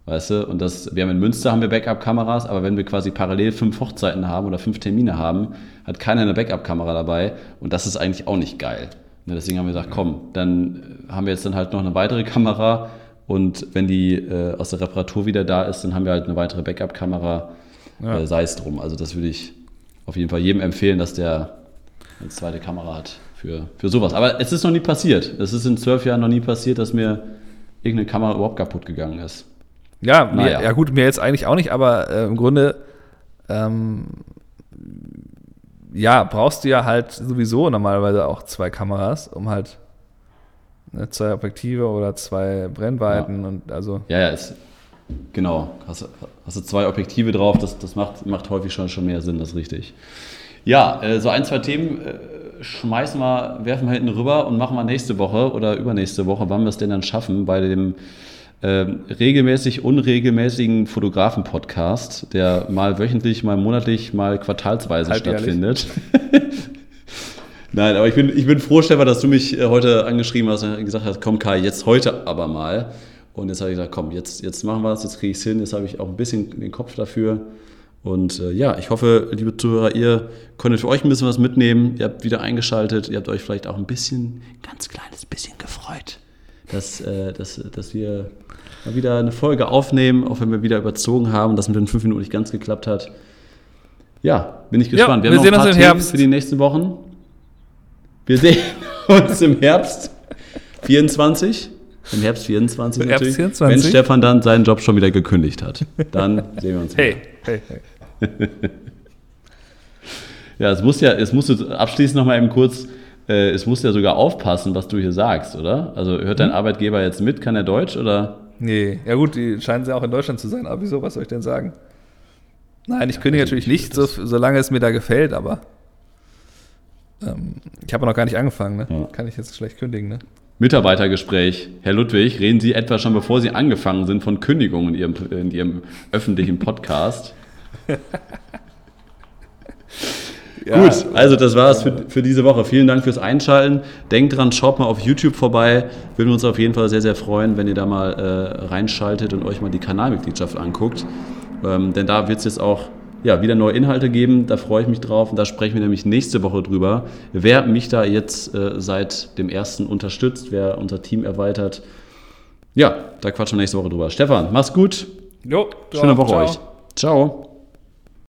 Weißt du? Und das, wir haben in Münster haben wir Backup-Kameras, aber wenn wir quasi parallel fünf Hochzeiten haben oder fünf Termine haben, hat keiner eine Backup-Kamera dabei und das ist eigentlich auch nicht geil. Ne? Deswegen haben wir gesagt, komm, dann äh, haben wir jetzt dann halt noch eine weitere Kamera und wenn die äh, aus der Reparatur wieder da ist, dann haben wir halt eine weitere Backup-Kamera, Ja. äh, sei es drum. Also das würde ich auf jeden Fall jedem empfehlen, dass der eine zweite Kamera hat für, für sowas. Aber es ist noch nie passiert. Es ist in zwölf Jahren noch nie passiert, dass mir irgendeine Kamera überhaupt kaputt gegangen ist. Ja, mir, Naja. ja gut, mir jetzt eigentlich auch nicht, aber äh, im Grunde, ähm, ja, brauchst du ja halt sowieso normalerweise auch zwei Kameras, um halt ne, zwei Objektive oder zwei Brennweiten und also, Ja, ja, ist, genau. Hast, hast du zwei Objektive drauf, das, das macht, macht häufig schon, schon mehr Sinn, das ist richtig. Ja, äh, so ein, zwei Themen äh, schmeißen wir, werfen wir hinten rüber und machen wir nächste Woche oder übernächste Woche, wann wir es denn dann schaffen, bei dem äh, regelmäßig unregelmäßigen Fotografen-Podcast, der mal wöchentlich, mal monatlich, mal quartalsweise stattfindet. Nein, aber ich bin, ich bin froh, Stefan, dass du mich äh, heute angeschrieben hast und gesagt hast, komm Kai, jetzt heute aber mal. Und jetzt habe ich gesagt, komm, jetzt, jetzt machen wir es, jetzt kriege ich es hin, jetzt habe ich auch ein bisschen den Kopf dafür. Und äh, ja, ich hoffe, liebe Zuhörer, ihr konntet für euch ein bisschen was mitnehmen. Ihr habt wieder eingeschaltet, ihr habt euch vielleicht auch ein bisschen, ganz kleines bisschen gefreut, dass, äh, dass, dass wir mal wieder eine Folge aufnehmen, auch wenn wir wieder überzogen haben, dass mit den fünf Minuten nicht ganz geklappt hat. Ja, bin ich gespannt. wir sehen uns im Herbst. für die nächsten Wochen. Wir sehen uns im Herbst 24. Im Herbst 24 Im Herbst natürlich. 24? Wenn Stefan dann seinen Job schon wieder gekündigt hat. Dann sehen wir uns Hey, hey, hey. Ja, es muss ja, es musst du abschließend noch mal eben kurz, äh, es muss ja sogar aufpassen, was du hier sagst, oder? Also hört Hm? dein Arbeitgeber jetzt mit? Kann er Deutsch oder? Nee, ja gut, die scheinen sie auch in Deutschland zu sein, aber wieso, was soll ich denn sagen? Nein, ich kündige natürlich nicht, so, solange es mir da gefällt, aber ähm, ich habe noch gar nicht angefangen, ne? Ja. Kann ich jetzt schlecht kündigen, ne? Mitarbeitergespräch. Herr Ludwig, reden Sie etwa schon, bevor Sie angefangen sind, von Kündigungen in Ihrem, in Ihrem öffentlichen Podcast? Gut, also das war es für, für diese Woche. Vielen Dank fürs Einschalten. Denkt dran, schaut mal auf YouTube vorbei. Würden uns auf jeden Fall sehr, sehr freuen, wenn ihr da mal äh, reinschaltet und euch mal die Kanalmitgliedschaft anguckt. Ähm, denn da wird es jetzt auch ja, wieder neue Inhalte geben. Da freue ich mich drauf. Und da sprechen wir nämlich nächste Woche drüber, wer mich da jetzt äh, seit dem ersten unterstützt, wer unser Team erweitert. Ja, da quatschen wir nächste Woche drüber. Stefan, mach's gut. Jo, Schöne Woche ciao. euch. Ciao.